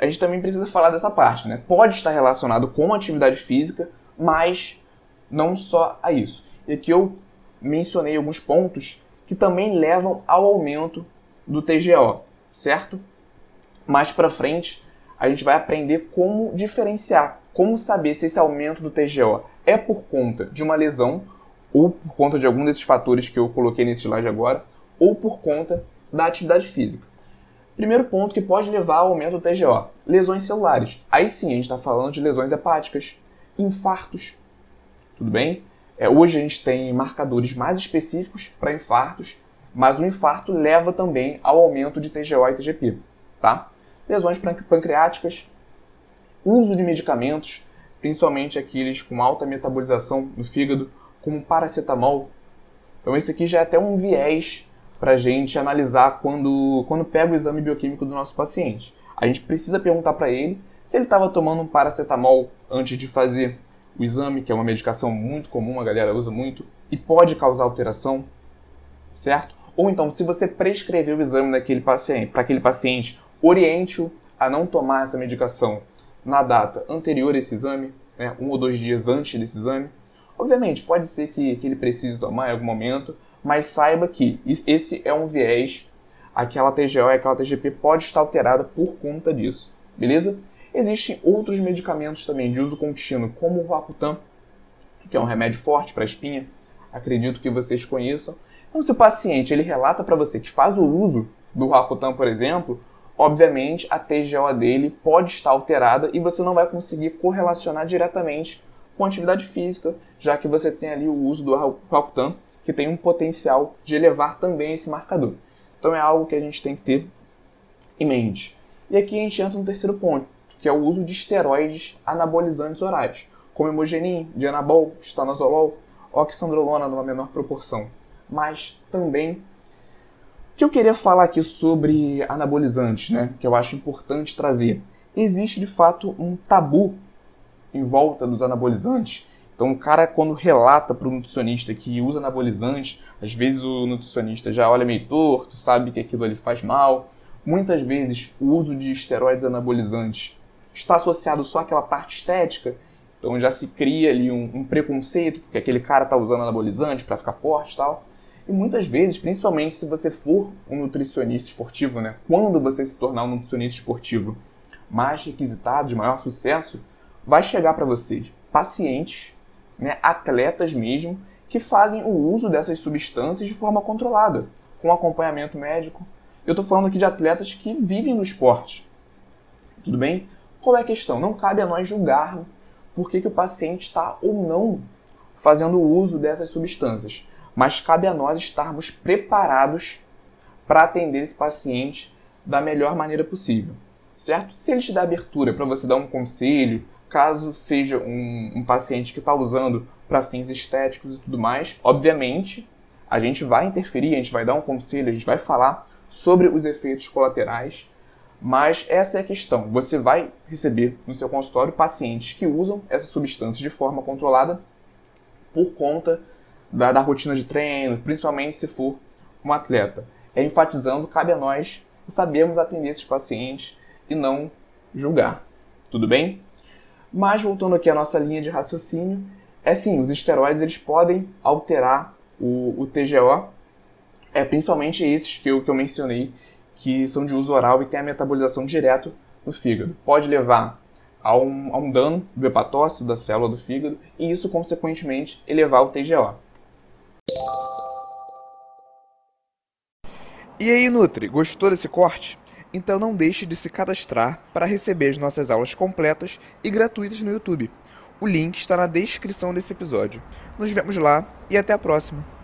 A gente também precisa falar dessa parte, né? Pode estar relacionado com atividade física, mas não só a isso. E aqui eu mencionei alguns pontos que também levam ao aumento do TGO, certo? Mais para frente, a gente vai aprender como diferenciar, como saber se esse aumento do TGO é por conta de uma lesão ou por conta de algum desses fatores que eu coloquei nesse slide agora, ou por conta da atividade física. Primeiro ponto que pode levar ao aumento do TGO: lesões celulares. Aí sim, a gente está falando de lesões hepáticas, infartos. Tudo bem? É, hoje a gente tem marcadores mais específicos para infartos, mas o infarto leva também ao aumento de TGO e TGP, tá? Lesões pancreáticas, uso de medicamentos, principalmente aqueles com alta metabolização no fígado, como paracetamol. Então esse aqui já é até um viés para a gente analisar quando, quando pega o exame bioquímico do nosso paciente. A gente precisa perguntar para ele se ele estava tomando um paracetamol antes de fazer o exame, que é uma medicação muito comum, a galera usa muito, e pode causar alteração, certo? Ou então, se você prescreveu o exame daquele paciente, para aquele paciente, oriente-o a não tomar essa medicação na data anterior a esse exame, né, um ou dois dias antes desse exame. Obviamente, pode ser que, que ele precise tomar em algum momento, mas saiba que esse é um viés, aquela TGO e aquela TGP pode estar alterada por conta disso, beleza? Existem outros medicamentos também de uso contínuo, como o Roacutan, que é um remédio forte para espinha, acredito que vocês conheçam. Então, se o paciente ele relata para você que faz o uso do Roacutan, por exemplo, obviamente a TGO dele pode estar alterada e você não vai conseguir correlacionar diretamente com atividade física, já que você tem ali o uso do Roacutan, que tem um potencial de elevar também esse marcador. Então é algo que a gente tem que ter em mente. E aqui a gente entra no terceiro ponto, que é o uso de esteroides anabolizantes orais, como hemogenin, dianabol, estanozolol, oxandrolona numa menor proporção. Mas também o que eu queria falar aqui sobre anabolizantes, né, que eu acho importante trazer. Existe de fato um tabu em volta dos anabolizantes. Então, o cara, quando relata para o nutricionista que usa anabolizante, às vezes o nutricionista já olha meio torto, sabe que aquilo ali faz mal. Muitas vezes, o uso de esteroides anabolizantes está associado só àquela parte estética, então já se cria ali um, um preconceito, porque aquele cara está usando anabolizante para ficar forte e tal. E muitas vezes, principalmente se você for um nutricionista esportivo, né? Quando você se tornar um nutricionista esportivo mais requisitado, de maior sucesso, vai chegar para vocês pacientes, né, atletas mesmo, que fazem o uso dessas substâncias de forma controlada, com acompanhamento médico. Eu estou falando aqui de atletas que vivem no esporte. Tudo bem? Qual é a questão? Não cabe a nós julgar por que, que o paciente está ou não fazendo uso dessas substâncias, mas cabe a nós estarmos preparados para atender esse paciente da melhor maneira possível, certo? Se ele te dá abertura para você dar um conselho, caso seja um, um paciente que está usando para fins estéticos e tudo mais, obviamente a gente vai interferir, a gente vai dar um conselho, a gente vai falar sobre os efeitos colaterais mas essa é a questão. Você vai receber no seu consultório pacientes que usam essa substância de forma controlada por conta da, da rotina de treino, principalmente se for um atleta. É enfatizando, cabe a nós sabermos atender esses pacientes e não julgar. Tudo bem? Mas voltando aqui à nossa linha de raciocínio, é sim, os esteroides eles podem alterar o, o TGO, é principalmente esses que eu, que eu mencionei que são de uso oral e têm a metabolização direto no fígado. Pode levar a um, a um dano do hepatócito, da célula do fígado, e isso, consequentemente, elevar o TGO. E aí, Nutri, gostou desse corte? Então não deixe de se cadastrar para receber as nossas aulas completas e gratuitas no YouTube. O link está na descrição desse episódio. Nos vemos lá e até a próxima!